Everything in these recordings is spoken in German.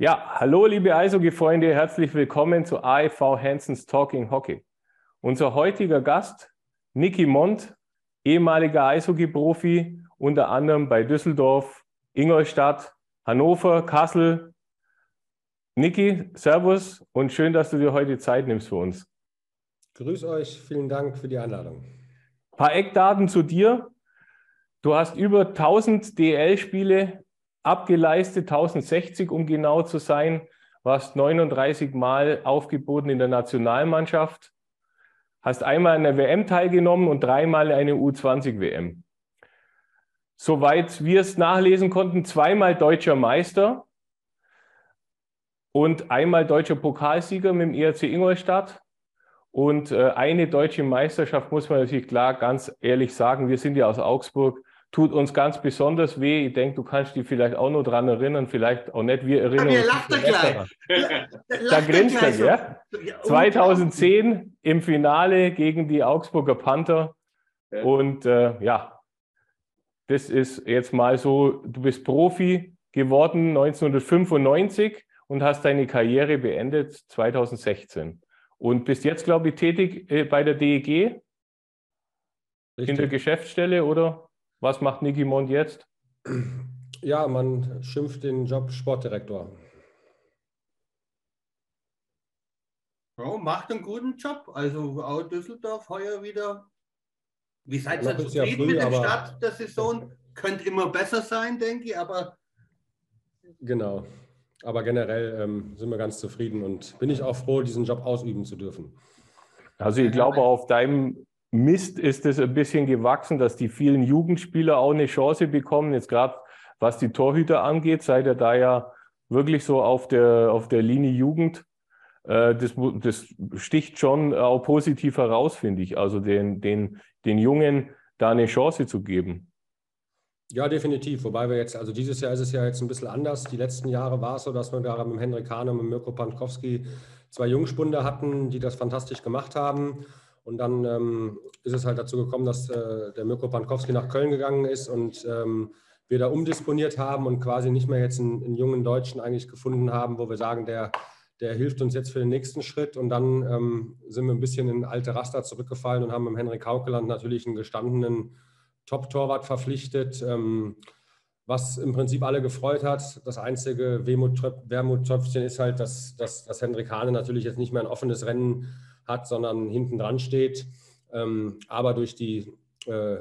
Ja, hallo liebe Eishockey-Freunde, herzlich willkommen zu AEV Hansons Talking Hockey. Unser heutiger Gast, Niki Mont, ehemaliger Eishockey-Profi, unter anderem bei Düsseldorf, Ingolstadt, Hannover, Kassel. Niki, Servus und schön, dass du dir heute Zeit nimmst für uns. Grüß euch, vielen Dank für die Einladung. Ein paar Eckdaten zu dir. Du hast über 1000 DL-Spiele abgeleistet, 1060 um genau zu sein, warst 39 Mal aufgeboten in der Nationalmannschaft, hast einmal an der WM teilgenommen und dreimal eine U20-WM. Soweit wir es nachlesen konnten, zweimal deutscher Meister und einmal deutscher Pokalsieger mit dem ERC Ingolstadt. Und äh, eine deutsche Meisterschaft muss man natürlich klar ganz ehrlich sagen, wir sind ja aus Augsburg, tut uns ganz besonders weh. Ich denke, du kannst dich vielleicht auch noch dran erinnern, vielleicht auch nicht. Wir erinnern ja, uns. Lacht gleich. da grinst er, ja? 2010 im Finale gegen die Augsburger Panther. Ja. Und äh, ja, das ist jetzt mal so, du bist Profi geworden 1995 und hast deine Karriere beendet 2016. Und bist jetzt, glaube ich, tätig äh, bei der DEG Richtig. in der Geschäftsstelle, oder? Was macht Niki Mond jetzt? Ja, man schimpft den Job Sportdirektor. Ja, macht einen guten Job. Also auch Düsseldorf heuer wieder. Wie seid ihr zufrieden ja früh, mit dem Start der Saison? Könnte immer besser sein, denke ich, aber. Genau. Aber generell ähm, sind wir ganz zufrieden und bin ich auch froh, diesen Job ausüben zu dürfen. Also ich glaube, auf deinem Mist ist es ein bisschen gewachsen, dass die vielen Jugendspieler auch eine Chance bekommen. Jetzt gerade was die Torhüter angeht, seid ihr da ja wirklich so auf der, auf der Linie Jugend. Äh, das, das sticht schon auch positiv heraus, finde ich. Also den, den, den Jungen da eine Chance zu geben. Ja, definitiv. Wobei wir jetzt, also dieses Jahr ist es ja jetzt ein bisschen anders. Die letzten Jahre war es so, dass wir da mit Henrik Hahn und mit Mirko Pankowski zwei Jungspunde hatten, die das fantastisch gemacht haben. Und dann ähm, ist es halt dazu gekommen, dass äh, der Mirko Pankowski nach Köln gegangen ist und ähm, wir da umdisponiert haben und quasi nicht mehr jetzt einen, einen, jungen Deutschen eigentlich gefunden haben, wo wir sagen, der, der hilft uns jetzt für den nächsten Schritt. Und dann ähm, sind wir ein bisschen in alte Raster zurückgefallen und haben mit Henrik Haukeland natürlich einen gestandenen Top-Torwart verpflichtet, ähm, was im Prinzip alle gefreut hat. Das einzige Wermuttröpfchen ist halt, dass, dass, dass Henrik Hane natürlich jetzt nicht mehr ein offenes Rennen hat, sondern hinten dran steht. Ähm, aber durch die, äh,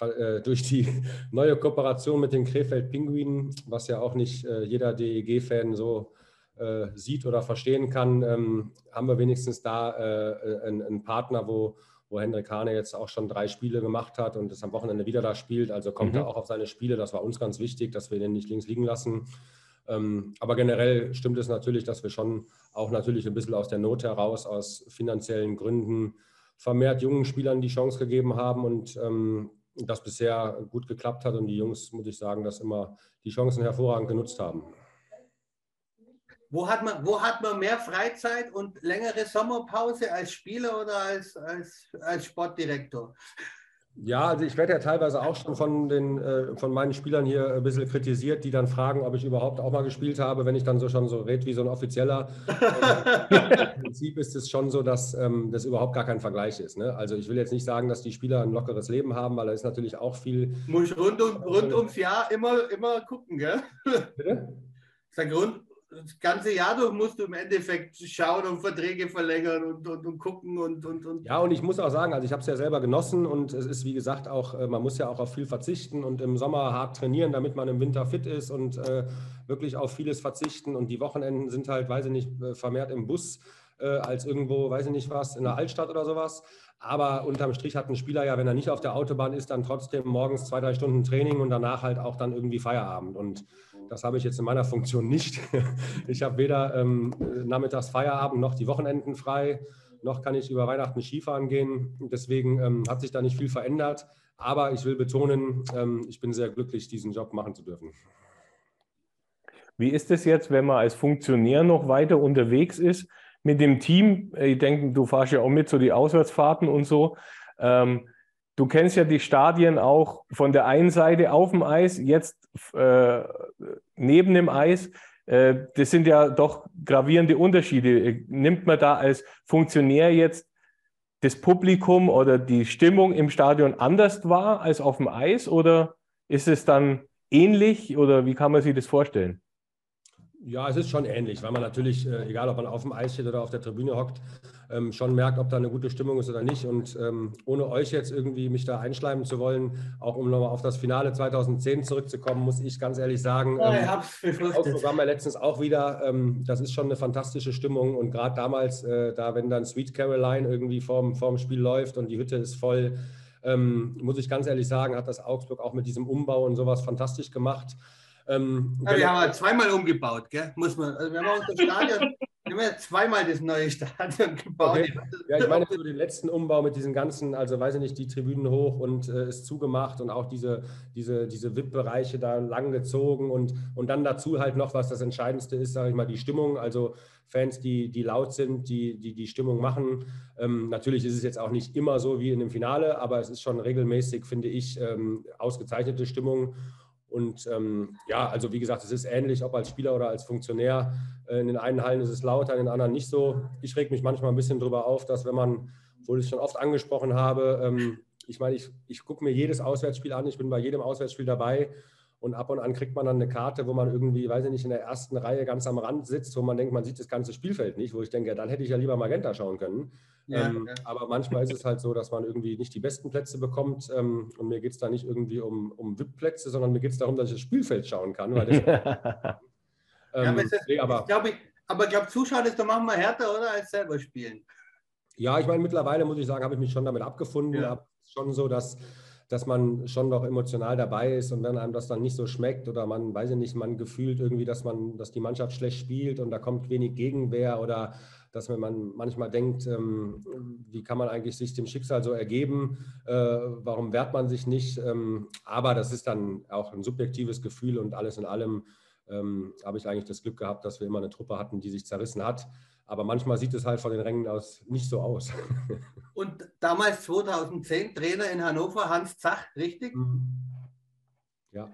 äh, durch die neue Kooperation mit den Krefeld Pinguinen, was ja auch nicht äh, jeder DEG-Fan so äh, sieht oder verstehen kann, ähm, haben wir wenigstens da äh, einen, einen, Partner, wo, wo Hendrik Hane jetzt auch schon drei Spiele gemacht hat und es am Wochenende wieder da spielt. Also kommt mhm. er auch auf seine Spiele. Das war uns ganz wichtig, dass wir ihn nicht links liegen lassen. Ähm, aber generell stimmt es natürlich, dass wir schon auch natürlich ein bisschen aus der Not heraus, aus finanziellen Gründen vermehrt jungen Spielern die Chance gegeben haben und ähm, das bisher gut geklappt hat und die Jungs, muss ich sagen, dass immer die Chancen hervorragend genutzt haben. Wo hat man, wo hat man mehr Freizeit und längere Sommerpause als Spieler oder als, als, als Sportdirektor? Ja, also ich werde ja teilweise auch schon von, den, äh, von meinen Spielern hier ein bisschen kritisiert, die dann fragen, ob ich überhaupt auch mal gespielt habe, wenn ich dann so schon so rede wie so ein Offizieller. Im Prinzip ist es schon so, dass ähm, das überhaupt gar kein Vergleich ist. Ne? Also ich will jetzt nicht sagen, dass die Spieler ein lockeres Leben haben, weil da ist natürlich auch viel. Muss ich rund, um, rund ums Jahr immer, immer gucken, gell? Bitte? Sag rund, das ganze Jahr durch musst du im Endeffekt schauen und Verträge verlängern und, und, und gucken und, und, und. Ja, und ich muss auch sagen, also ich habe es ja selber genossen und es ist wie gesagt auch, äh, man muss ja auch auf viel verzichten und im Sommer hart trainieren, damit man im Winter fit ist und äh, wirklich auf vieles verzichten. Und die Wochenenden sind halt, weiß ich nicht, äh, vermehrt im Bus äh, als irgendwo, weiß ich nicht was, in der Altstadt oder sowas. Aber unterm Strich hat ein Spieler ja, wenn er nicht auf der Autobahn ist, dann trotzdem morgens zwei, drei Stunden Training und danach halt auch dann irgendwie Feierabend. Und das habe ich jetzt in meiner Funktion nicht. Ich habe weder ähm, nachmittags Feierabend noch die Wochenenden frei, noch kann ich über Weihnachten Skifahren gehen. Deswegen ähm, hat sich da nicht viel verändert. Aber ich will betonen, ähm, ich bin sehr glücklich, diesen Job machen zu dürfen. Wie ist es jetzt, wenn man als Funktionär noch weiter unterwegs ist? mit dem Team, ich denke, du fahrst ja auch mit, so die Auswärtsfahrten und so. Ähm, du kennst ja die Stadien auch von der einen Seite auf dem Eis, jetzt äh, neben dem Eis. äh, das sind ja doch gravierende Unterschiede. Nimmt man da als Funktionär jetzt das Publikum oder die Stimmung im Stadion anders wahr als auf dem Eis oder ist es dann ähnlich oder wie kann man sich das vorstellen? Ja, es ist schon ähnlich, weil man natürlich, äh, egal ob man auf dem Eis steht oder auf der Tribüne hockt, ähm, schon merkt, ob da eine gute Stimmung ist oder nicht. Und ähm, ohne euch jetzt irgendwie mich da einschleimen zu wollen, auch um nochmal auf das Finale 2010 zurückzukommen, muss ich ganz ehrlich sagen, ja, ähm, das haben wir letztens auch wieder, ähm, das ist schon eine fantastische Stimmung. Und gerade damals, äh, da wenn dann Sweet Caroline irgendwie vorm, vorm Spiel läuft und die Hütte ist voll, ähm, muss ich ganz ehrlich sagen, hat das Augsburg auch mit diesem Umbau und sowas fantastisch gemacht. Ähm, ja, wir haben ja zweimal umgebaut, gell? Muss man. Also wir haben unser Stadion, wir haben ja zweimal das neue Stadion gebaut. Okay. Ja, ich meine so den letzten Umbau mit diesen ganzen, also weiß ich nicht, die Tribünen hoch und äh, ist zugemacht und auch diese, diese, diese VIP-Bereiche da lang gezogen und, und dann dazu halt noch, was das Entscheidendste ist, sage ich mal, die Stimmung. Also Fans, die, die laut sind, die, die die Stimmung machen. Ähm, natürlich ist es jetzt auch nicht immer so wie in dem Finale, aber es ist schon regelmäßig, finde ich, ähm, ausgezeichnete Stimmung. Und ähm, ja, also wie gesagt, es ist ähnlich, ob als Spieler oder als Funktionär. Äh, in den einen Hallen ist es lauter, in den anderen nicht so. Ich reg mich manchmal ein bisschen darüber auf, dass wenn man, obwohl ich es schon oft angesprochen habe, ähm, ich meine, ich, ich gucke mir jedes Auswärtsspiel an, ich bin bei jedem Auswärtsspiel dabei und ab und an kriegt man dann eine Karte, wo man irgendwie, weiß ich nicht, in der ersten Reihe ganz am Rand sitzt, wo man denkt, man sieht das ganze Spielfeld nicht, wo ich denke, dann hätte ich ja lieber Magenta schauen können. Ja, ähm, ja. Aber manchmal ist es halt so, dass man irgendwie nicht die besten Plätze bekommt. Ähm, und mir geht es da nicht irgendwie um, um VIP-Plätze, sondern mir geht es darum, dass ich das Spielfeld schauen kann. Das, ähm, ja, aber, nee, aber, ich glaube, aber ich glaube, Zuschauen ist doch manchmal härter, oder, als selber spielen. Ja, ich meine, mittlerweile muss ich sagen, habe ich mich schon damit abgefunden. Aber es ist schon so, dass dass man schon noch emotional dabei ist und wenn einem das dann nicht so schmeckt oder man, weiß ich nicht, man gefühlt irgendwie, dass man, dass die Mannschaft schlecht spielt und da kommt wenig Gegenwehr oder dass man manchmal denkt, ähm, wie kann man eigentlich sich dem Schicksal so ergeben, äh, warum wehrt man sich nicht, ähm, aber das ist dann auch ein subjektives Gefühl und alles in allem ähm, habe ich eigentlich das Glück gehabt, dass wir immer eine Truppe hatten, die sich zerrissen hat. Aber manchmal sieht es halt von den Rängen aus nicht so aus. Und damals 2010 Trainer in Hannover, Hans Zach, richtig? Mhm. Ja.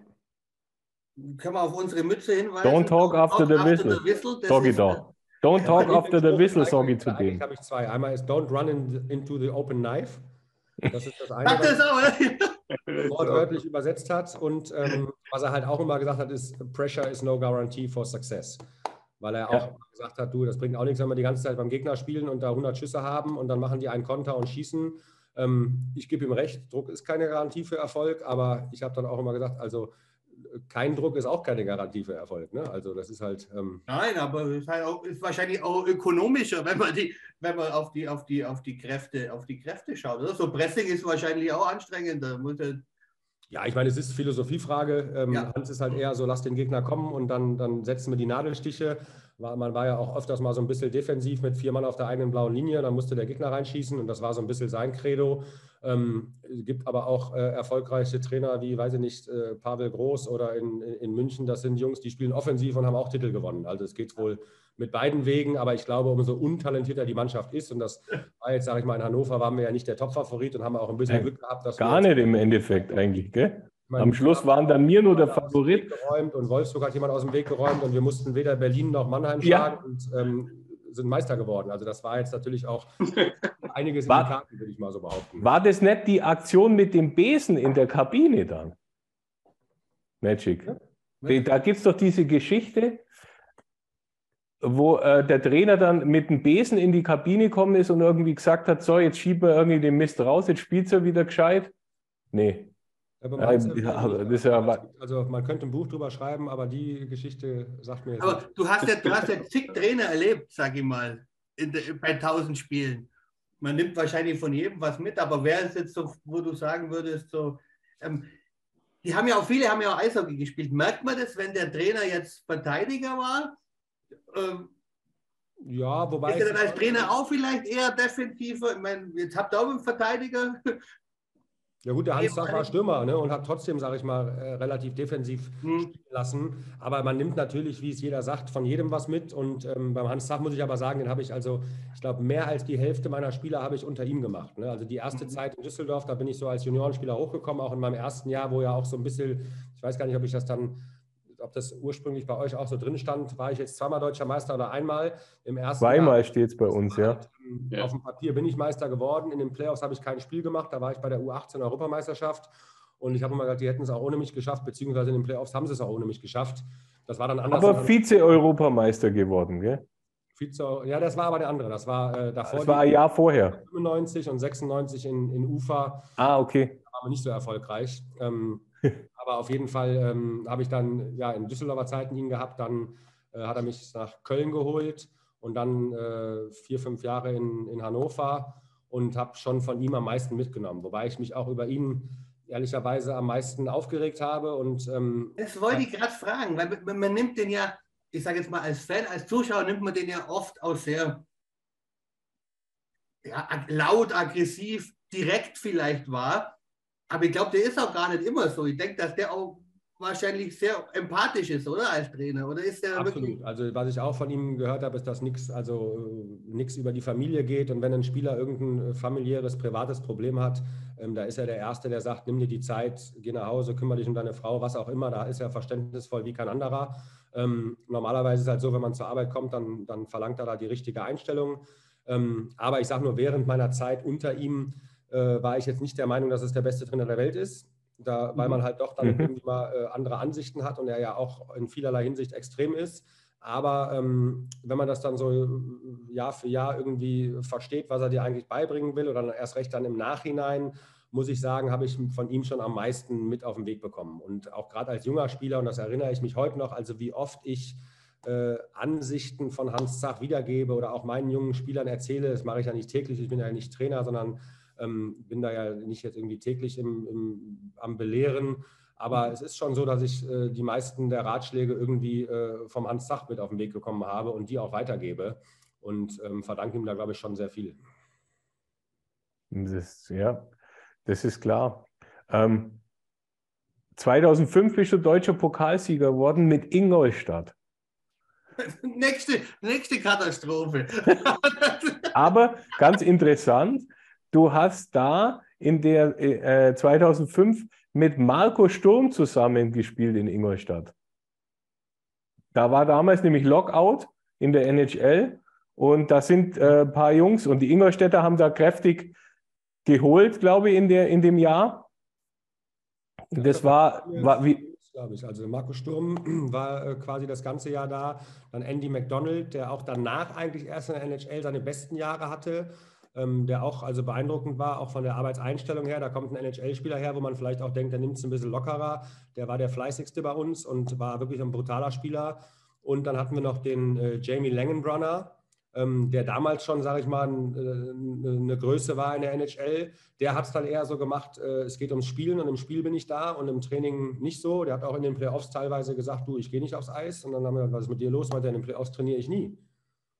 Können wir auf unsere Mütze hinweisen? Don't talk after, the, whistle. the whistle. Doggy dog. Don't talk after the whistle, sage ich zu dem. habe ich zwei. Einmal ist Don't run in, into the open knife. Das ist das eine, was er wortwörtlich übersetzt hat. Und ähm, was er halt auch immer gesagt hat, ist Pressure is no guarantee for success weil er auch gesagt hat, du, das bringt auch nichts, wenn wir die ganze Zeit beim Gegner spielen und da 100 Schüsse haben und dann machen die einen Konter und schießen. Ähm, ich gebe ihm recht, Druck ist keine Garantie für Erfolg, aber ich habe dann auch immer gesagt, also kein Druck ist auch keine Garantie für Erfolg. Ne? Also das ist halt. Ähm Nein, aber es ist, halt auch, ist wahrscheinlich auch ökonomischer, wenn man die, wenn man auf die, auf die, auf die Kräfte, auf die Kräfte schaut. Oder? So Pressing ist wahrscheinlich auch anstrengender. Muss ja, ich meine, es ist Philosophiefrage. Ähm, ja. Hans ist halt eher so, lass den Gegner kommen und dann, dann setzen wir die Nadelstiche. Man war ja auch öfters mal so ein bisschen defensiv mit vier Mann auf der eigenen blauen Linie, dann musste der Gegner reinschießen und das war so ein bisschen sein Credo. Ähm, es gibt aber auch äh, erfolgreiche Trainer wie, weiß ich nicht, äh, Pavel Groß oder in, in München, das sind Jungs, die spielen offensiv und haben auch Titel gewonnen. Also es geht wohl mit beiden Wegen, aber ich glaube, umso untalentierter die Mannschaft ist, und das war jetzt, sage ich mal, in Hannover waren wir ja nicht der Top-Favorit und haben auch ein bisschen Glück gehabt, dass Gar nicht im Endeffekt eigentlich, gell? Meine, Am Schluss waren dann mir nur der Favorit. Geräumt und Wolfsburg hat jemand aus dem Weg geräumt und wir mussten weder Berlin noch Mannheim schlagen ja. und ähm, sind Meister geworden. Also das war jetzt natürlich auch einiges war, in die Karten, würde ich mal so behaupten. War das nicht die Aktion mit dem Besen in der Kabine dann? Magic. Ja. Da gibt es doch diese Geschichte, wo äh, der Trainer dann mit dem Besen in die Kabine gekommen ist und irgendwie gesagt hat, so, jetzt schieben wir irgendwie den Mist raus, jetzt spielt er wieder gescheit. Nee. Ja, ja, also man könnte ein Buch drüber schreiben, aber die Geschichte sagt mir jetzt Aber nicht. du hast ja, du hast ja zig Trainer erlebt, sag ich mal, der, bei tausend Spielen. Man nimmt wahrscheinlich von jedem was mit, aber wer ist jetzt so, wo du sagen würdest, so, ähm, die haben ja auch, viele haben ja auch Eishockey gespielt. Merkt man das, wenn der Trainer jetzt Verteidiger war? Ähm, ja, wobei. Ist er dann als Trainer auch vielleicht eher defensiver? Ich meine, jetzt habt ihr auch einen Verteidiger. Ja gut, der Hans Sach war Stürmer ne, und hat trotzdem, sage ich mal, äh, relativ defensiv hm. spielen lassen. Aber man nimmt natürlich, wie es jeder sagt, von jedem was mit. Und ähm, beim Hans Sach muss ich aber sagen, den habe ich also, ich glaube, mehr als die Hälfte meiner Spieler habe ich unter ihm gemacht. Ne? Also die erste mhm. Zeit in Düsseldorf, da bin ich so als Juniorenspieler hochgekommen, auch in meinem ersten Jahr, wo ja auch so ein bisschen, ich weiß gar nicht, ob ich das dann ob das ursprünglich bei euch auch so drin stand, war ich jetzt zweimal deutscher Meister oder einmal im ersten Zweimal steht es bei uns, ja. Halt, ja. Auf dem Papier bin ich Meister geworden. In den Playoffs habe ich kein Spiel gemacht. Da war ich bei der U18 Europameisterschaft. Und ich habe immer gesagt, die hätten es auch ohne mich geschafft, beziehungsweise in den Playoffs haben sie es auch ohne mich geschafft. Das war dann anders. Aber Vize-Europameister geworden, gell? Vize, ja, das war aber der andere. Das war äh, davor. Das war ein Jahr vorher. 95 und 96 in, in Ufa. Ah, okay. Da waren wir nicht so erfolgreich. Ähm, aber auf jeden Fall ähm, habe ich dann ja in Düsseldorfer Zeiten ihn gehabt. Dann äh, hat er mich nach Köln geholt und dann äh, vier, fünf Jahre in, in Hannover und habe schon von ihm am meisten mitgenommen. Wobei ich mich auch über ihn ehrlicherweise am meisten aufgeregt habe. Und, ähm, das wollte ich gerade fragen, weil man, man nimmt den ja, ich sage jetzt mal als Fan, als Zuschauer nimmt man den ja oft auch sehr ja, laut, aggressiv, direkt vielleicht wahr. Aber ich glaube, der ist auch gar nicht immer so. Ich denke, dass der auch wahrscheinlich sehr empathisch ist, oder als Trainer? Oder ist der Absolut. Also was ich auch von ihm gehört habe, ist, dass nichts also nichts über die Familie geht und wenn ein Spieler irgendein familiäres, privates Problem hat, ähm, da ist er der Erste, der sagt, nimm dir die Zeit, geh nach Hause, kümmere dich um deine Frau, was auch immer. Da ist er verständnisvoll wie kein anderer. Ähm, normalerweise ist es halt so, wenn man zur Arbeit kommt, dann, dann verlangt er da die richtige Einstellung. Ähm, aber ich sage nur, während meiner Zeit unter ihm äh, war ich jetzt nicht der Meinung, dass es der beste Trainer der Welt ist. Da, weil mhm. man halt doch dann mhm. irgendwie mal äh, andere Ansichten hat und er ja auch in vielerlei Hinsicht extrem ist. Aber ähm, wenn man das dann so äh, Jahr für Jahr irgendwie versteht, was er dir eigentlich beibringen will, oder erst recht dann im Nachhinein, muss ich sagen, habe ich von ihm schon am meisten mit auf den Weg bekommen. Und auch gerade als junger Spieler, und das erinnere ich mich heute noch, also wie oft ich äh, Ansichten von Hans Zach wiedergebe oder auch meinen jungen Spielern erzähle, das mache ich ja nicht täglich, ich bin ja nicht Trainer, sondern ähm, bin da ja nicht jetzt irgendwie täglich im, im, am Belehren. Aber es ist schon so, dass ich äh, die meisten der Ratschläge irgendwie äh, vom Hans Sach mit auf den Weg bekommen habe und die auch weitergebe. Und ähm, verdanke ihm da, glaube ich, schon sehr viel. Das, ja, das ist klar. Ähm, 2005 bist du deutscher Pokalsieger geworden mit Ingolstadt. nächste, nächste Katastrophe. Aber ganz interessant, du hast da in der äh, 2005 mit Marco Sturm zusammengespielt in Ingolstadt. Da war damals nämlich Lockout in der NHL und da sind äh, ein paar Jungs und die Ingolstädter haben da kräftig geholt, glaube ich, in, der, in dem Jahr. Das war, war wie. Glaube ich. Also Marco Sturm war äh, quasi das ganze Jahr da. Dann Andy McDonald, der auch danach eigentlich erst in der NHL seine besten Jahre hatte ähm, der auch also beeindruckend war, auch von der Arbeitseinstellung her. Da kommt ein NHL-Spieler her, wo man vielleicht auch denkt, der nimmt es ein bisschen lockerer. Der war der fleißigste bei uns und war wirklich ein brutaler Spieler. Und dann hatten wir noch den äh, Jamie Langenbrunner, ähm, der damals schon, sage ich mal, äh, eine Größe war in der NHL. Der hat es dann eher so gemacht, äh, es geht ums Spielen und im Spiel bin ich da und im Training nicht so. Der hat auch in den Playoffs teilweise gesagt, du, ich gehe nicht aufs Eis. Und dann haben wir, was ist mit dir los? Meinte in den Playoffs trainiere ich nie.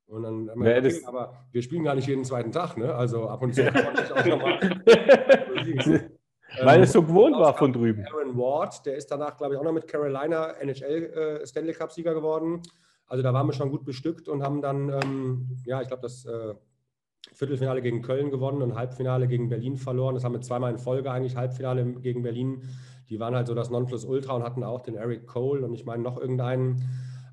Und dann haben wir, okay, aber wir spielen gar nicht jeden zweiten Tag, ne? Also ab und zu kann man sich auch nochmal. Weil es so gewohnt war von drüben. Aaron Ward, der ist danach, glaube ich, auch noch mit Carolina NHL äh, Stanley Cup-Sieger geworden. Also da waren wir schon gut bestückt und haben dann, ähm, ja, ich glaube, das äh, Viertelfinale gegen Köln gewonnen und Halbfinale gegen Berlin verloren. Das haben wir zweimal in Folge eigentlich, Halbfinale gegen Berlin. Die waren halt so das Nonplusultra und hatten auch den Eric Cole und ich meine noch irgendeinen.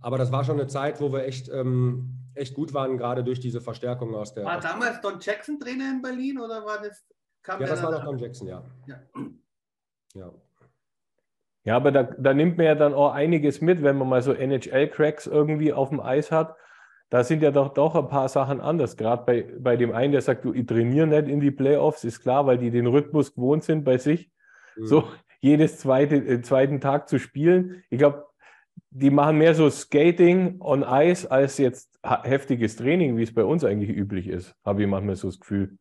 Aber das war schon eine Zeit, wo wir echt ähm, echt gut waren, gerade durch diese Verstärkung aus der. War damals Don Jackson Trainer in Berlin oder war das? ja, das war noch Don Jackson, ja. Ja, ja. ja aber da, da nimmt man ja dann auch einiges mit, wenn man mal so NHL-Cracks irgendwie auf dem Eis hat. Da sind ja doch, doch ein paar Sachen anders. Gerade bei, bei dem einen, der sagt, du, ich trainiere nicht in die Playoffs, ist klar, weil die den Rhythmus gewohnt sind bei sich. Mhm. So jedes zweite, äh, zweiten Tag zu spielen. Ich glaube, die machen mehr so Skating on Ice als jetzt heftiges Training, wie es bei uns eigentlich üblich ist, habe ich manchmal so das Gefühl.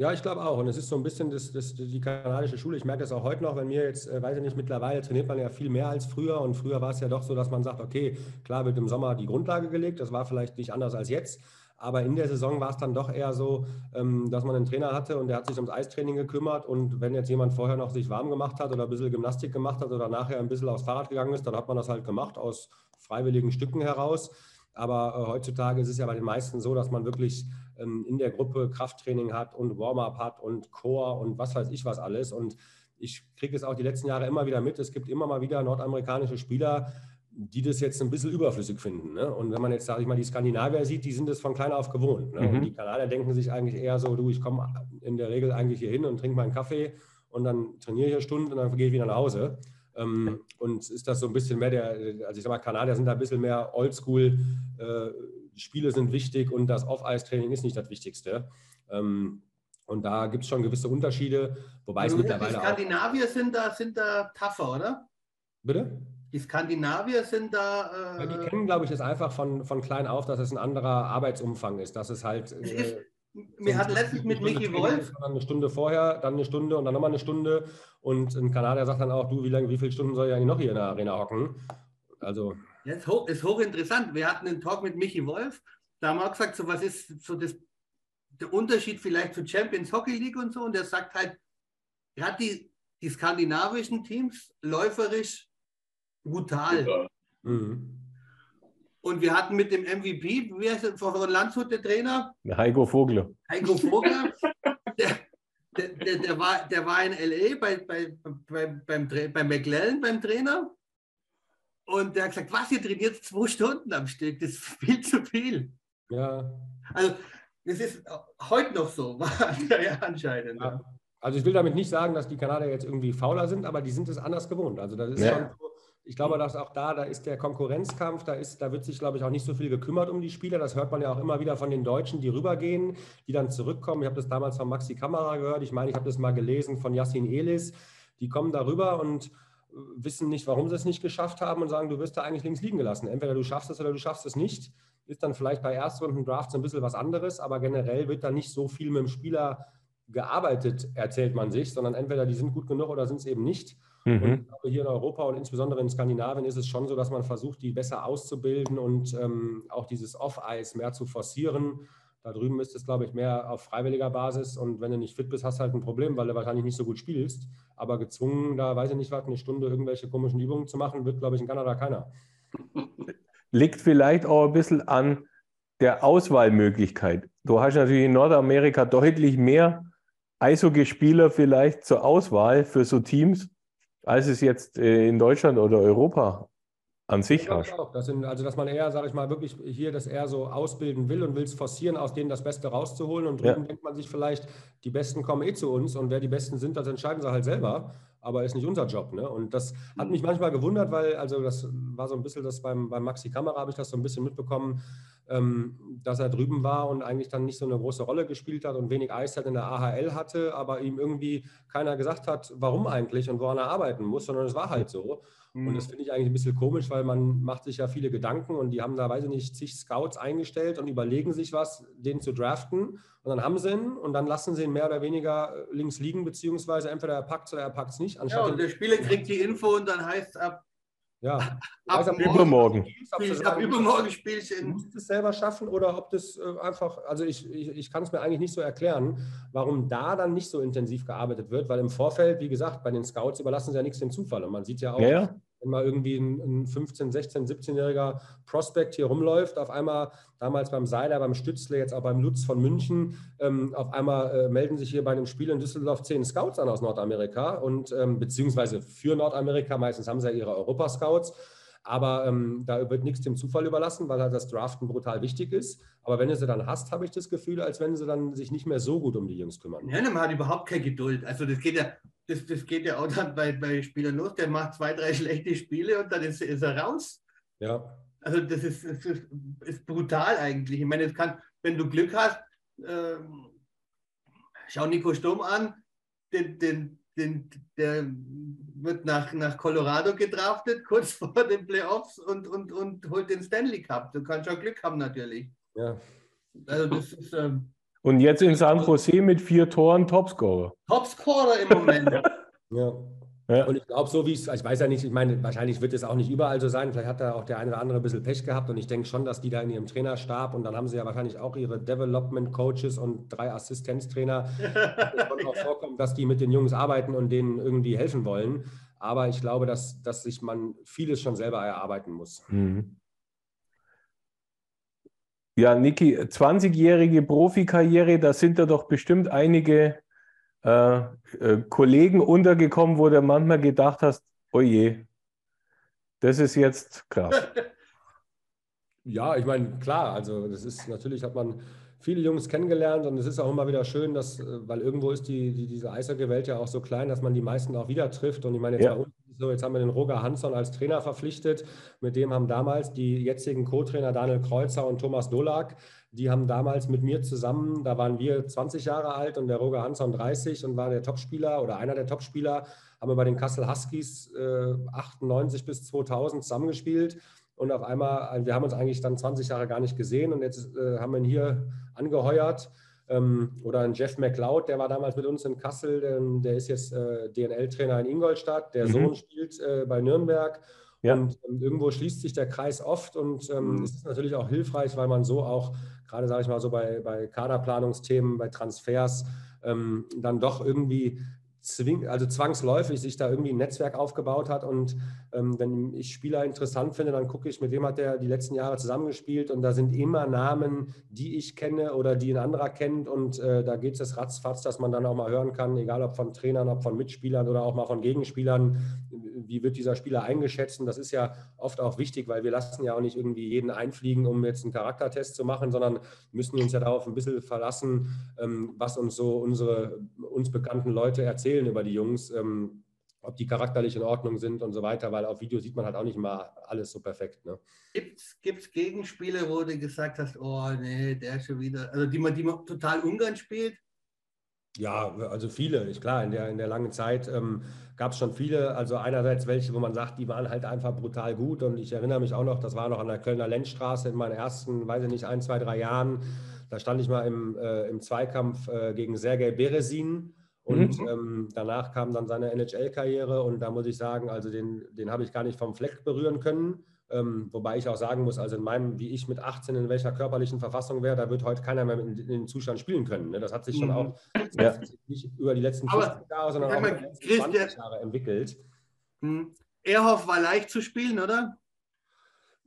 Ja, ich glaube auch. Und es ist so ein bisschen das, das, die kanadische Schule. Ich merke das auch heute noch, wenn mir jetzt, äh, weiß ich nicht, mittlerweile trainiert man ja viel mehr als früher. Und früher war es ja doch so, dass man sagt, okay, klar wird im Sommer die Grundlage gelegt. Das war vielleicht nicht anders als jetzt. Aber in der Saison war es dann doch eher so, ähm, dass man einen Trainer hatte und der hat sich ums Eistraining gekümmert. Und wenn jetzt jemand vorher noch sich warm gemacht hat oder ein bisschen Gymnastik gemacht hat oder nachher ein bisschen aufs Fahrrad gegangen ist, dann hat man das halt gemacht aus freiwilligen Stücken heraus. Aber äh, heutzutage ist es ja bei den meisten so, dass man wirklich ähm, in der Gruppe Krafttraining hat und Warm-up hat und Core und was weiß ich was alles. Und ich kriege es auch die letzten Jahre immer wieder mit. Es gibt immer mal wieder nordamerikanische Spieler, die das jetzt ein bisschen überflüssig finden. Ne? Und wenn man jetzt, sage ich mal, die Skandinavier sieht, die sind das von klein auf gewohnt. Ne? Mhm. Und die Kanadier denken sich eigentlich eher so, du, ich komme in der Regel eigentlich hier hin und trinke meinen Kaffee und dann trainiere ich eine Stunde und dann gehe ich wieder nach Hause. Ähm, und ist das so ein bisschen mehr der, also ich sage mal, Kanadier sind da ein bisschen mehr oldschool, äh, Spiele sind wichtig und das Off-Ice-Training ist nicht das Wichtigste. Ähm, und da gibt es schon gewisse Unterschiede, wobei also, es mittlerweile Die Skandinavier sind da, sind da tougher, oder? Bitte? Die Skandinavier sind da. Äh, die kennen, glaube ich, das einfach von, von klein auf, dass es ein anderer Arbeitsumfang ist. Dass es halt. Es ist, äh, wir hatten letztens mit Michi Wolf. Dann eine Stunde vorher, dann eine Stunde und dann nochmal eine Stunde. Und ein Kanadier sagt dann auch, du, wie lange, wie viele Stunden soll ich eigentlich noch hier in der Arena hocken? Also. Ja, ist, hoch, ist hochinteressant. Wir hatten einen Talk mit Michi Wolf. Da haben wir auch gesagt, so was ist so das, der Unterschied vielleicht zu Champions Hockey League und so. Und der sagt halt, er hat die, die skandinavischen Teams läuferisch brutal. Mhm. Und wir hatten mit dem MVP, wie heißt der, von Landshut, der Trainer? Heiko Vogler. Heiko Vogler. der, der, der, der, war, der war in L.A. bei, bei, bei, beim, bei McLellan beim Trainer. Und der hat gesagt, was, ihr trainiert zwei Stunden am Stück, das ist viel zu viel. Ja. Also, das ist heute noch so, ja, anscheinend. Ja. Also ich will damit nicht sagen, dass die Kanadier jetzt irgendwie fauler sind, aber die sind es anders gewohnt. Also das ist ja. schon so, ich glaube, dass auch da, da ist der Konkurrenzkampf, da, ist, da wird sich, glaube ich, auch nicht so viel gekümmert um die Spieler. Das hört man ja auch immer wieder von den Deutschen, die rübergehen, die dann zurückkommen. Ich habe das damals von Maxi Kamera gehört. Ich meine, ich habe das mal gelesen von Yassin Elis. Die kommen da rüber und äh, wissen nicht, warum sie es nicht geschafft haben und sagen, du wirst da eigentlich links liegen gelassen. Entweder du schaffst es oder du schaffst es nicht. Ist dann vielleicht bei Erstrunden-Drafts ein bisschen was anderes, aber generell wird da nicht so viel mit dem Spieler gearbeitet, erzählt man sich, sondern entweder die sind gut genug oder sind es eben nicht. Mhm. Und ich glaube, hier in Europa und insbesondere in Skandinavien ist es schon so, dass man versucht, die besser auszubilden und ähm, auch dieses Off-Eis mehr zu forcieren. Da drüben ist es, glaube ich, mehr auf freiwilliger Basis. Und wenn du nicht fit bist, hast du halt ein Problem, weil du wahrscheinlich nicht so gut spielst. Aber gezwungen, da weiß ich nicht was, eine Stunde irgendwelche komischen Übungen zu machen, wird, glaube ich, in Kanada keiner. Liegt vielleicht auch ein bisschen an der Auswahlmöglichkeit. Du hast natürlich in Nordamerika deutlich mehr Eishockeyspieler vielleicht zur Auswahl für so Teams als es jetzt äh, in Deutschland oder Europa an sich ja, hast. Das sind, also, dass man eher, sage ich mal, wirklich hier das eher so ausbilden will und will es forcieren, aus denen das Beste rauszuholen. Und drüben ja. denkt man sich vielleicht, die Besten kommen eh zu uns und wer die Besten sind, das entscheiden sie halt selber. Aber ist nicht unser Job. Ne? Und das hat mich manchmal gewundert, weil, also das war so ein bisschen das beim, beim Maxi Kamera, habe ich das so ein bisschen mitbekommen ähm, dass er drüben war und eigentlich dann nicht so eine große Rolle gespielt hat und wenig Eiszeit in der AHL hatte, aber ihm irgendwie keiner gesagt hat, warum eigentlich und woran er arbeiten muss, sondern es war halt so. Und das mhm. finde ich eigentlich ein bisschen komisch, weil man macht sich ja viele Gedanken und die haben da, weiß ich nicht, zig Scouts eingestellt und überlegen sich was, den zu draften. Und dann haben sie ihn und dann lassen sie ihn mehr oder weniger links liegen, beziehungsweise entweder er packt es oder er packt es nicht. ja, und der Spieler kriegt die Info und dann heißt es ab ja. Ab also übermorgen. Spiel, ab übermorgen Spielchen. Du musst es selber schaffen oder ob das äh, einfach, also ich, ich, ich kann es mir eigentlich nicht so erklären, warum da dann nicht so intensiv gearbeitet wird, weil im Vorfeld, wie gesagt, bei den Scouts überlassen sie ja nichts dem Zufall. Und man sieht ja auch, ja, ja wenn mal irgendwie ein, ein 15-, 16-, 17-jähriger Prospect hier rumläuft, auf einmal damals beim Seiler, beim Stützle, jetzt auch beim Lutz von München, ähm, auf einmal äh, melden sich hier bei einem Spiel in Düsseldorf zehn Scouts an aus Nordamerika und ähm, beziehungsweise für Nordamerika, meistens haben sie ja ihre Europa-Scouts. Aber ähm, da wird nichts dem Zufall überlassen, weil halt das Draften brutal wichtig ist. Aber wenn du sie dann hast, habe ich das Gefühl, als wenn sie dann sich nicht mehr so gut um die Jungs kümmern. Ja, man hat überhaupt keine Geduld. Also das geht ja, das, das geht ja auch dann bei, bei Spielern los. Der macht zwei, drei schlechte Spiele und dann ist, ist er raus. Ja. Also das ist, das ist, ist, brutal eigentlich. Ich meine, es kann, wenn du Glück hast, äh, schau Nico Sturm an, den, den, den, der wird nach, nach Colorado gedraftet, kurz vor den Playoffs und, und, und holt den Stanley Cup. Du kannst schon Glück haben natürlich. Ja. Also das ist, ähm, und jetzt in San Jose mit vier Toren Topscorer. Topscorer im Moment. ja. Ja. Und ich glaube, so wie es, ich weiß ja nicht, ich meine, wahrscheinlich wird es auch nicht überall so sein. Vielleicht hat da auch der eine oder andere ein bisschen Pech gehabt. Und ich denke schon, dass die da in ihrem Trainerstab und dann haben sie ja wahrscheinlich auch ihre Development Coaches und drei Assistenztrainer. es kann auch vorkommen, dass die mit den Jungs arbeiten und denen irgendwie helfen wollen. Aber ich glaube, dass, dass sich man vieles schon selber erarbeiten muss. Mhm. Ja, Niki, 20-jährige Profikarriere, da sind da doch bestimmt einige äh, äh, Kollegen untergekommen, wo du manchmal gedacht hast, oh je, Das ist jetzt krass. ja, ich meine, klar, also das ist natürlich hat man viele Jungs kennengelernt und es ist auch immer wieder schön, dass, äh, weil irgendwo ist die, die diese Eishockey-Welt ja auch so klein, dass man die meisten auch wieder trifft. Und ich meine, jetzt ja. bei uns so, jetzt haben wir den Roger Hansson als Trainer verpflichtet. Mit dem haben damals die jetzigen Co-Trainer Daniel Kreuzer und Thomas Dolak, die haben damals mit mir zusammen, da waren wir 20 Jahre alt und der Roger Hansson 30 und war der Topspieler oder einer der Topspieler, haben wir bei den Kassel Huskies äh, 98 bis 2000 zusammengespielt. Und auf einmal, wir haben uns eigentlich dann 20 Jahre gar nicht gesehen und jetzt äh, haben wir ihn hier angeheuert. Ähm, oder ein Jeff McLeod, der war damals mit uns in Kassel, der, der ist jetzt äh, DNL-Trainer in Ingolstadt. Der mhm. Sohn spielt äh, bei Nürnberg. Ja. Und ähm, irgendwo schließt sich der Kreis oft und ähm, mhm. es ist natürlich auch hilfreich, weil man so auch, gerade sage ich mal so bei, bei Kaderplanungsthemen, bei Transfers, ähm, dann doch irgendwie zwing, also zwangsläufig sich da irgendwie ein Netzwerk aufgebaut hat. Und ähm, wenn ich Spieler interessant finde, dann gucke ich, mit wem hat der die letzten Jahre zusammengespielt. Und da sind immer Namen, die ich kenne oder die ein anderer kennt. Und äh, da geht es ratzfatz, dass man dann auch mal hören kann, egal ob von Trainern, ob von Mitspielern oder auch mal von Gegenspielern, wie wird dieser Spieler eingeschätzt. Und das ist ja oft auch wichtig, weil wir lassen ja auch nicht irgendwie jeden einfliegen, um jetzt einen Charaktertest zu machen, sondern müssen uns ja darauf ein bisschen verlassen, ähm, was uns so unsere uns bekannten Leute erzählen über die Jungs, ähm, ob die charakterlich in Ordnung sind und so weiter, weil auf Video sieht man halt auch nicht immer alles so perfekt. Ne? Gibt es Gegenspiele, wo du gesagt hast, oh nee, der ist schon wieder, also die man, die man total Ungarn spielt? Ja, also viele, ist klar, in der, in der langen Zeit ähm, gab es schon viele, also einerseits welche, wo man sagt, die waren halt einfach brutal gut. Und ich erinnere mich auch noch, das war noch an der Kölner Lenzstraße in meinen ersten, weiß ich nicht, ein, zwei, drei Jahren, da stand ich mal im, äh, im Zweikampf äh, gegen Sergei Beresin. Und mhm. ähm, danach kam dann seine NHL-Karriere und da muss ich sagen, also den, den habe ich gar nicht vom Fleck berühren können. Ähm, wobei ich auch sagen muss, also in meinem, wie ich mit 18 in welcher körperlichen Verfassung wäre, da wird heute keiner mehr in, in den Zustand spielen können. Ne? Das hat sich schon mhm. auch ja. nicht über die letzten 50 Jahre, sondern auch über die letzten 20 Jahre entwickelt. Mhm. Erhoff war leicht zu spielen, oder?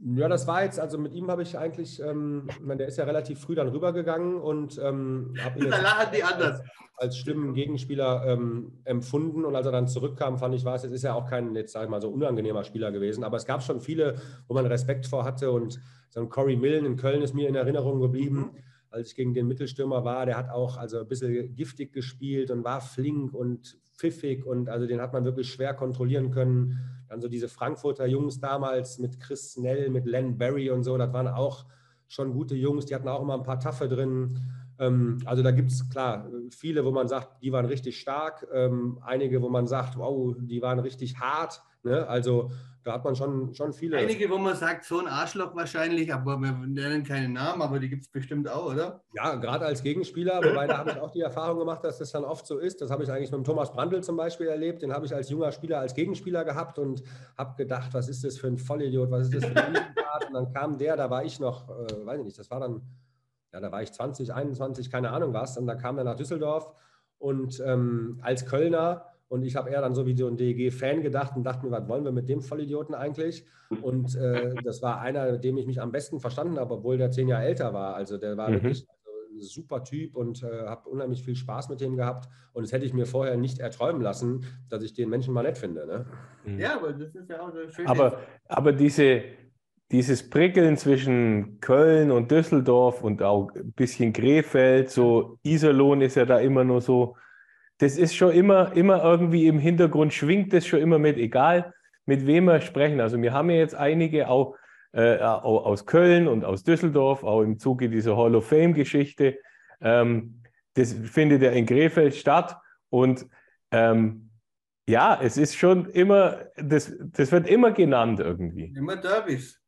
Ja, das war jetzt, also mit ihm habe ich eigentlich, ähm, ich meine, der ist ja relativ früh dann rübergegangen und ähm, habe ihn als, als schlimmen Gegenspieler ähm, empfunden. Und als er dann zurückkam, fand ich, war es, jetzt ist ja auch kein, jetzt sage ich mal, so unangenehmer Spieler gewesen. Aber es gab schon viele, wo man Respekt vor hatte. Und so ein Corey Millen in Köln ist mir in Erinnerung geblieben, mhm. Als ich gegen den Mittelstürmer war. Der hat auch also ein bisschen giftig gespielt und war flink und pfiffig. Und also den hat man wirklich schwer kontrollieren können dann so diese Frankfurter Jungs damals mit Chris Snell, mit Len Berry und so, das waren auch schon gute Jungs, die hatten auch immer ein paar Taffe drin. Ähm, also da gibt es klar viele, wo man sagt, die waren richtig stark, ähm, einige, wo man sagt, wow, die waren richtig hart. Ne? Also da hat man schon, schon viele. Einige, wo man sagt, so ein Arschloch wahrscheinlich, aber wir nennen keinen Namen, aber die gibt es bestimmt auch, oder? Ja, gerade als Gegenspieler, wobei da habe ich auch die Erfahrung gemacht, dass das dann oft so ist. Das habe ich eigentlich mit Thomas Brandl zum Beispiel erlebt. Den habe ich als junger Spieler als Gegenspieler gehabt und habe gedacht, was ist das für ein Vollidiot, was ist das für ein Idiot? Und dann kam der, da war ich noch, äh, weiß ich nicht, das war dann, ja, da war ich 20, 21, keine Ahnung was. Und dann kam er nach Düsseldorf und ähm, als Kölner und ich habe eher dann so wie so ein DEG-Fan gedacht und dachte mir, was wollen wir mit dem Vollidioten eigentlich? Und äh, das war einer, mit dem ich mich am besten verstanden habe, obwohl der zehn Jahre älter war. Also der war mhm. wirklich also, ein super Typ und äh, habe unheimlich viel Spaß mit dem gehabt. Und das hätte ich mir vorher nicht erträumen lassen, dass ich den Menschen mal nett finde. Ne? Mhm. Ja, aber das ist ja auch so schön. Aber, aber diese, dieses Prickeln zwischen Köln und Düsseldorf und auch ein bisschen Krefeld, so Iserlohn ist ja da immer nur so das ist schon immer, immer irgendwie im Hintergrund, schwingt das schon immer mit, egal mit wem wir sprechen. Also wir haben ja jetzt einige auch, äh, aus Köln und aus Düsseldorf, auch im Zuge dieser Hall of Fame-Geschichte. Ähm, das findet ja in Krefeld statt und ähm, ja, es ist schon immer, das, das wird immer genannt irgendwie. Immer Derbys.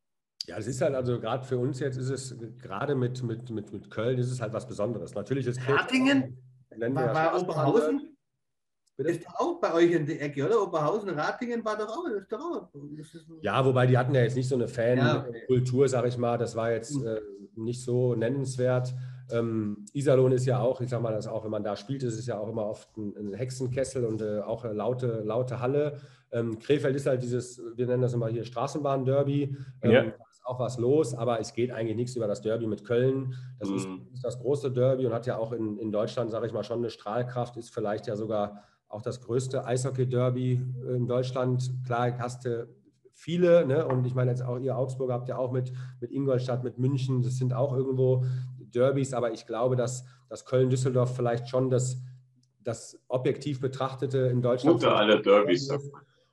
Ja, es ist halt also gerade für uns jetzt ist es gerade mit, mit, mit, mit Köln ist es halt was Besonderes. Natürlich ist Ratingen? War, war, war Oberhausen? Bitte? Ist doch auch bei euch in der Ecke, oder? Oberhausen, Ratingen war doch auch. Ist doch auch ist ja, wobei die hatten ja jetzt nicht so eine Fankultur, ja, okay. sag ich mal. Das war jetzt äh, nicht so nennenswert. Ähm, Iserlohn ist ja auch, ich sag mal, das auch, wenn man da spielt, ist es ja auch immer oft ein, ein Hexenkessel und äh, auch eine laute, laute Halle. Ähm, Krefeld ist halt dieses, wir nennen das immer hier Straßenbahn-Derby. Ähm, ja auch was los, aber es geht eigentlich nichts über das Derby mit Köln. Das mhm. ist, ist, das große Derby und hat ja auch in, in Deutschland, sage ich mal, schon eine Strahlkraft, ist vielleicht ja sogar auch das größte Eishockey-Derby in Deutschland. Klar, hast du viele, ne? und ich meine jetzt auch ihr Augsburger habt ja auch mit, mit Ingolstadt, mit München, das sind auch irgendwo Derbys, aber ich glaube, dass, dass Köln-Düsseldorf vielleicht schon das, das objektiv betrachtete in Deutschland. Unter alle Derbys.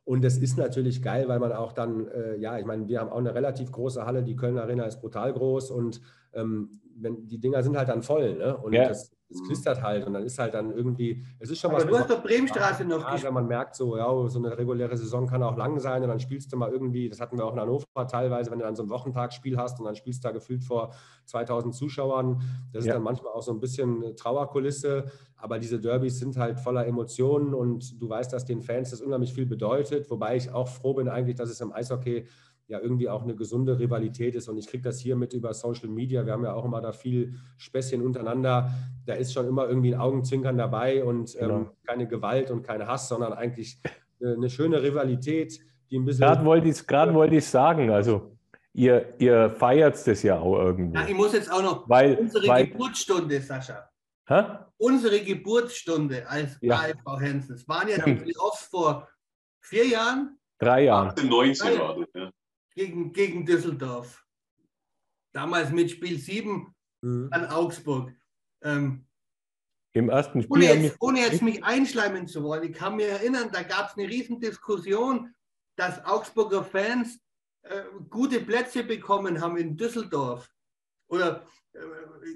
Und es ist natürlich geil, weil man auch dann, äh, ja, ich meine, wir haben auch eine relativ große Halle, die Köln Arena ist brutal groß und ähm, wenn, die Dinger sind halt dann voll, ne? Und ja. das, es knistert halt und dann ist halt dann irgendwie, es ist schon Aber was. Du hast doch Bremenstraße noch gespielt. Wenn man merkt, so, ja, so eine reguläre Saison kann auch lang sein und dann spielst du mal irgendwie, das hatten wir auch in Hannover teilweise, wenn du dann so ein Wochentagsspiel hast und dann spielst du da gefühlt vor 2000 Zuschauern. Das ja. ist dann manchmal auch so ein bisschen Trauerkulisse, aber diese Derbys sind halt voller Emotionen und du weißt, dass den Fans das unheimlich viel bedeutet, wobei ich auch froh bin eigentlich, dass es im Eishockey ja irgendwie auch eine gesunde Rivalität ist. Und ich kriege das hier mit über Social Media. Wir haben ja auch immer da viel Späßchen untereinander. Da ist schon immer irgendwie ein Augenzwinkern dabei und ähm, genau. keine Gewalt und kein Hass, sondern eigentlich eine, schöne Rivalität, die ein bisschen. Gerade wollte ich es wollt sagen. Also. Ihr, ihr feiert das ja auch irgendwie. Ja, ich muss jetzt auch noch weil, unsere weil, Geburtsstunde, Sascha. Hä? Unsere Geburtsstunde als ja. AFV Hensen. Es waren ja die Offs vor vier Jahren. Drei Jahren. 19 war das, ja gegen, gegen Düsseldorf. Damals mit Spiel 7 mhm. an Augsburg. Ähm, Im ersten Spiel. Ohne jetzt, ohne jetzt mich einschleimen zu wollen, ich kann mich erinnern, da gab es eine Riesendiskussion, dass Augsburger Fans äh, gute Plätze bekommen haben in Düsseldorf. Oder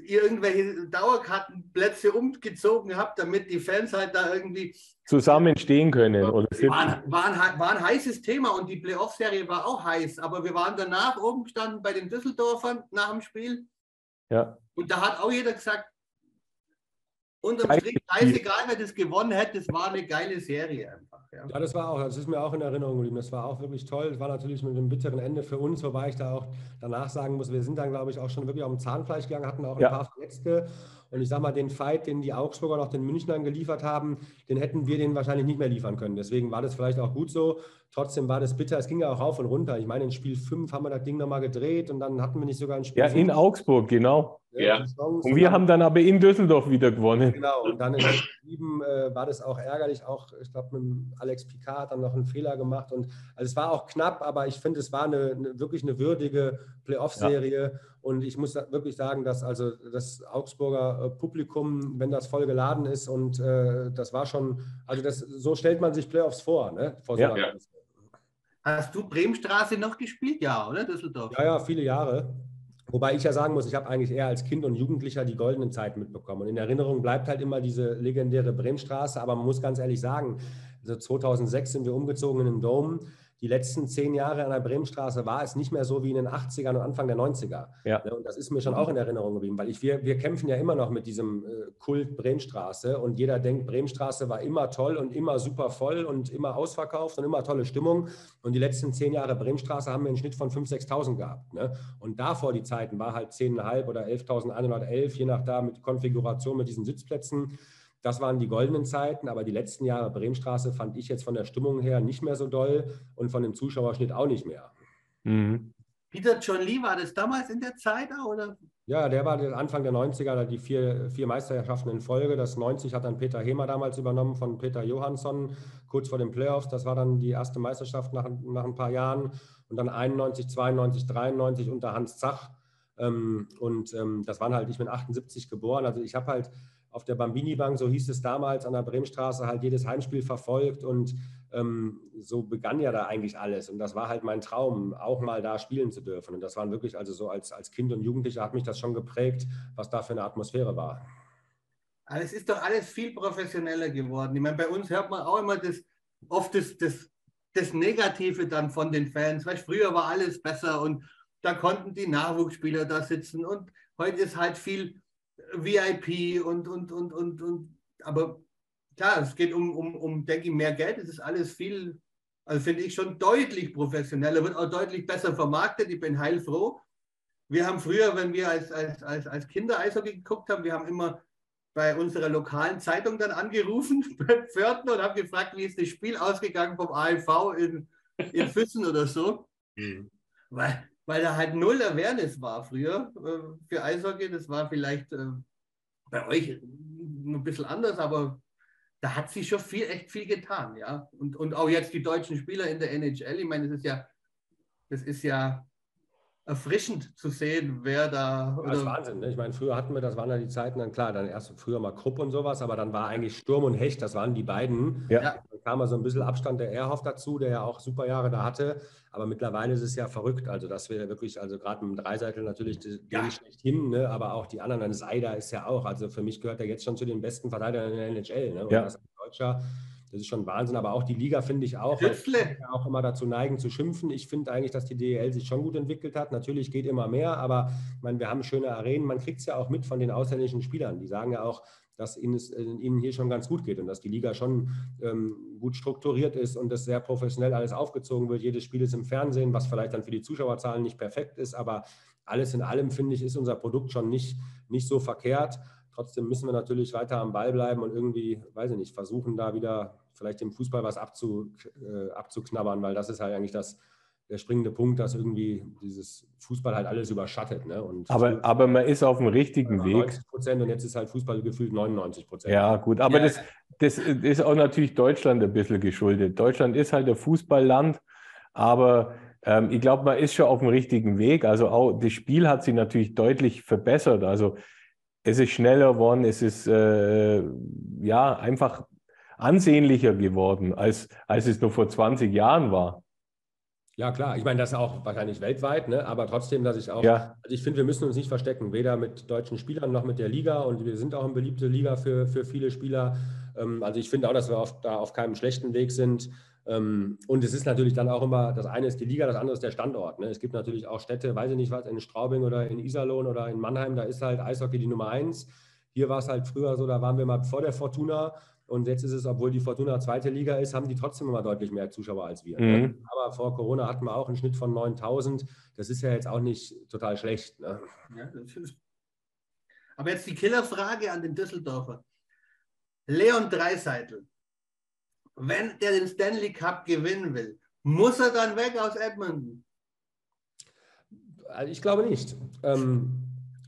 irgendwelche Dauerkartenplätze umgezogen habt, damit die Fans halt da irgendwie zusammen stehen können. Oder war, war, ein, war ein heißes Thema und die Playoff-Serie war auch heiß, aber wir waren danach oben gestanden bei den Düsseldorfern nach dem Spiel. Ja. Und da hat auch jeder gesagt, unterm Strich, scheißegal, wer das gewonnen hätte, das war eine geile Serie einfach. Ja. ja. das war auch, das ist mir auch in Erinnerung geblieben. Das war auch wirklich toll. Das war natürlich mit einem bitteren Ende für uns, wobei ich da auch danach sagen muss, wir sind dann, glaube ich, auch schon wirklich auf dem Zahnfleisch gegangen, hatten auch ein ja. paar Verletzte. Und ich sage mal, den Fight, den die Augsburger noch den Münchnern geliefert haben, den hätten wir denen wahrscheinlich nicht mehr liefern können. Deswegen war das vielleicht auch gut so. Trotzdem war das bitter. Es ging ja auch rauf und runter. Ich meine, in Spiel 5 haben wir das Ding nochmal gedreht und dann hatten wir nicht sogar ein Spiel. Ja, 5. in Augsburg, genau. Ja. Und wir haben dann aber in Düsseldorf wieder gewonnen. Genau, und dann in Spiel 7 äh, war das auch ärgerlich. Auch, ich glaube, mit Alex Picard hat dann noch einen Fehler gemacht. Und also es war auch knapp, aber ich finde, es war eine, eine wirklich eine würdige Playoff-Serie. Ja. Und ich muss wirklich sagen, dass also das Augsburger äh, Publikum, wenn das voll geladen ist, und äh, das war schon, also das, so stellt man sich Playoffs vor, ne? Vor so ja. Hast du Bremenstraße noch gespielt? Ja, oder? Düsseldorf? Ja, ja, viele Jahre. Wobei ich ja sagen muss, ich habe eigentlich eher als Kind und Jugendlicher die goldenen Zeiten mitbekommen. Und in Erinnerung bleibt halt immer diese legendäre Bremenstraße. Aber man muss ganz ehrlich sagen, also 2006 sind wir umgezogen in den Dom die letzten zehn Jahre an der Bremenstraße war es nicht mehr so wie in den 80ern und Anfang der 90er. Ja. Ne, und das ist mir schon auch in Erinnerung geblieben, weil ich, wir, wir kämpfen ja immer noch mit diesem äh, Kult Bremenstraße und jeder denkt, Bremenstraße war immer toll und immer super voll und immer ausverkauft und immer tolle Stimmung. Und die letzten zehn Jahre Bremenstraße haben wir einen Schnitt von 5.000, 6.000 gehabt. Ne? Und davor die Zeiten war halt 10.500 oder 11.111, je nach da mit Konfiguration mit diesen Sitzplätzen. Das waren die goldenen Zeiten, aber die letzten Jahre Bremenstraße fand ich jetzt von der Stimmung her nicht mehr so doll und von dem Zuschauerschnitt auch nicht mehr. Mhm. Peter John Lee, war das damals in der Zeit oder? Ja, der war Anfang der 90er, die vier, vier Meisterschaften in Folge. Das 90 hat dann Peter Hemer damals übernommen von Peter Johansson, kurz vor den Playoffs. Das war dann die erste Meisterschaft nach, nach ein paar Jahren. Und dann 91, 92, 93 unter Hans Zach. Ähm, und ähm, das waren halt, ich bin 78 geboren. Also ich habe halt auf der Bambini-Bank, so hieß es damals an der Bremenstraße, halt jedes Heimspiel verfolgt und ähm, so begann ja da eigentlich alles. Und das war halt mein Traum, auch mal da spielen zu dürfen. Und das waren wirklich, also so als, als Kind und Jugendlicher hat mich das schon geprägt, was da für eine Atmosphäre war. Aber es ist doch alles viel professioneller geworden. Ich meine, bei uns hört man auch immer das, oft das, das, das Negative dann von den Fans. Weißt, früher war alles besser und da konnten die Nachwuchsspieler da sitzen und heute ist halt viel VIP und, und, und, und, und, aber klar, es geht um, um, um, denke ich, mehr Geld. Es ist alles viel, also finde ich schon deutlich professioneller, wird auch deutlich besser vermarktet. Ich bin heilfroh. Wir haben früher, wenn wir als, als, als, als Kinder Eishockey geguckt haben, wir haben immer bei unserer lokalen Zeitung dann angerufen, bei Pförtner, und haben gefragt, wie ist das Spiel ausgegangen vom AIV in, in Füssen oder so. Mhm. Weil weil da halt null Awareness war früher äh, für Eishockey. Das war vielleicht äh, bei euch ein bisschen anders, aber da hat sich schon viel, echt viel getan, ja. Und, und auch jetzt die deutschen Spieler in der NHL, ich meine, es ist ja das ist ja erfrischend zu sehen, wer da. Das ist Wahnsinn. Ne? Ich meine, früher hatten wir, das waren ja die Zeiten, dann klar, dann erst früher mal Krupp und sowas, aber dann war eigentlich Sturm und Hecht, das waren die beiden. Ja. Kam mal so ein bisschen Abstand der Ehrhoff dazu, der ja auch super Jahre da hatte. Aber mittlerweile ist es ja verrückt. Also, dass wir wirklich, also gerade mit dem Dreiseitel natürlich ja. nicht schlecht hin, ne? aber auch die anderen, dann Seider ist ja auch. Also für mich gehört er jetzt schon zu den besten Verteidigern in der NHL. Ne? Und ja. das Deutscher. Das ist schon Wahnsinn, aber auch die Liga finde ich auch, weil auch immer dazu neigen zu schimpfen. Ich finde eigentlich, dass die DEL sich schon gut entwickelt hat. Natürlich geht immer mehr, aber ich meine, wir haben schöne Arenen. Man kriegt es ja auch mit von den ausländischen Spielern. Die sagen ja auch, dass ihnen, es, ihnen hier schon ganz gut geht und dass die Liga schon ähm, gut strukturiert ist und das sehr professionell alles aufgezogen wird. Jedes Spiel ist im Fernsehen, was vielleicht dann für die Zuschauerzahlen nicht perfekt ist, aber alles in allem, finde ich, ist unser Produkt schon nicht, nicht so verkehrt. Trotzdem müssen wir natürlich weiter am Ball bleiben und irgendwie, weiß ich nicht, versuchen da wieder vielleicht dem Fußball was abzu, äh, abzuknabbern, weil das ist halt eigentlich das, der springende Punkt, dass irgendwie dieses Fußball halt alles überschattet. Ne? Und aber, aber man ist auf dem richtigen Weg. 90 Prozent und jetzt ist halt Fußball gefühlt 99 Prozent. Ja, gut, aber ja. Das, das ist auch natürlich Deutschland ein bisschen geschuldet. Deutschland ist halt ein Fußballland, aber ähm, ich glaube, man ist schon auf dem richtigen Weg. Also auch das Spiel hat sich natürlich deutlich verbessert. Also es ist schneller geworden, es ist äh, ja einfach ansehnlicher geworden, als, als es nur vor 20 Jahren war. Ja, klar. Ich meine, das auch wahrscheinlich weltweit, ne? aber trotzdem, dass ich auch, ja. also ich finde, wir müssen uns nicht verstecken, weder mit deutschen Spielern noch mit der Liga und wir sind auch eine beliebte Liga für, für viele Spieler. Ähm, also ich finde auch, dass wir auf, da auf keinem schlechten Weg sind. Ähm, und es ist natürlich dann auch immer, das eine ist die Liga, das andere ist der Standort. Ne? Es gibt natürlich auch Städte, weiß ich nicht was, in Straubing oder in Iserlohn oder in Mannheim, da ist halt Eishockey die Nummer eins. Hier war es halt früher so, da waren wir mal vor der Fortuna und jetzt ist es, obwohl die Fortuna zweite Liga ist, haben die trotzdem immer deutlich mehr Zuschauer als wir. Ne? Mhm. Aber vor Corona hatten wir auch einen Schnitt von 9000. Das ist ja jetzt auch nicht total schlecht. Ne? Ja, aber jetzt die Killerfrage an den Düsseldorfer. Leon Dreiseitel, wenn der den Stanley Cup gewinnen will, muss er dann weg aus Edmonton? Also ich glaube nicht. Ähm,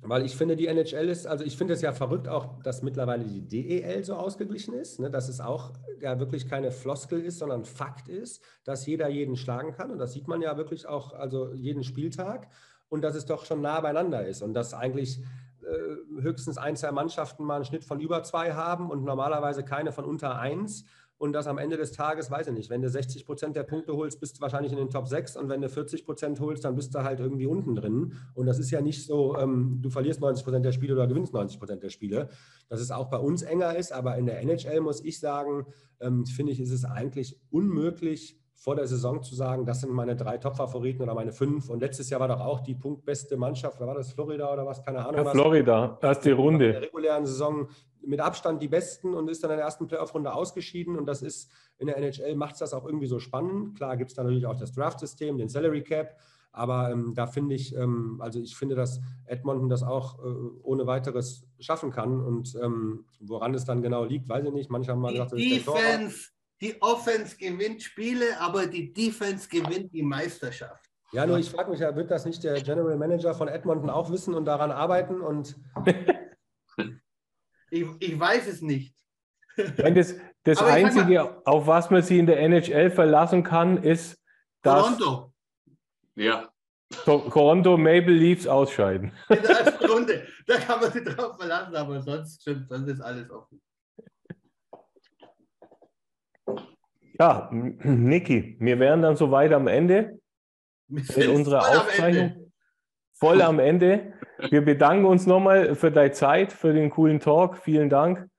weil ich finde, die NHL ist, also ich finde es ja verrückt auch, dass mittlerweile die DEL so ausgeglichen ist, ne, dass es auch ja wirklich keine Floskel ist, sondern Fakt ist, dass jeder jeden schlagen kann. Und das sieht man ja wirklich auch, also jeden Spieltag. Und dass es doch schon nah beieinander ist. Und dass eigentlich äh, höchstens ein, zwei Mannschaften mal einen Schnitt von über zwei haben und normalerweise keine von unter eins und das am Ende des Tages, weiß ich nicht, wenn du 60 Prozent der Punkte holst, bist du wahrscheinlich in den Top 6 und wenn du 40 Prozent holst, dann bist du halt irgendwie unten drin. Und das ist ja nicht so, ähm, du verlierst 90 Prozent der Spiele oder gewinnst 90 Prozent der Spiele. Dass es auch bei uns enger ist, aber in der NHL muss ich sagen, ähm, finde ich, ist es eigentlich unmöglich, vor der Saison zu sagen, das sind meine drei Top-Favoriten oder meine fünf. Und letztes Jahr war doch auch die punktbeste Mannschaft, war das Florida oder was? Keine Ahnung. Ja, Florida, erste Runde. In der regulären Saison mit Abstand die Besten und ist dann in der ersten Playoff-Runde ausgeschieden. Und das ist in der NHL macht es das auch irgendwie so spannend. Klar gibt es da natürlich auch das Draft-System, den Salary Cap. Aber ähm, da finde ich, ähm, also ich finde, dass Edmonton das auch äh, ohne weiteres schaffen kann. Und ähm, woran es dann genau liegt, weiß ich nicht. Manche haben mal gesagt, der Defense die Offense gewinnt Spiele, aber die Defense gewinnt die Meisterschaft. Ja, nur ich frage mich ja, wird das nicht der General Manager von Edmonton auch wissen und daran arbeiten? Und ich, ich weiß es nicht. Das, das Einzige, mal, auf was man sie in der NHL verlassen kann, ist, dass Toronto. Ja. Toronto Maple Leafs ausscheiden. In der ersten Runde, da kann man sich drauf verlassen, aber sonst stimmt, sonst ist alles offen. Ja, Niki, wir wären dann soweit am Ende mit unserer Aufzeichnung. Voll am Ende. Wir bedanken uns nochmal für deine Zeit, für den coolen Talk. Vielen Dank.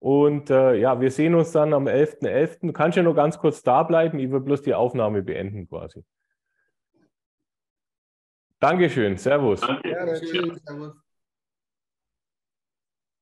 Und äh, ja, wir sehen uns dann am 11.11. .11. Du kannst ja nur ganz kurz da bleiben. Ich will bloß die Aufnahme beenden quasi. Dankeschön. Servus. Danke. Ja, Servus.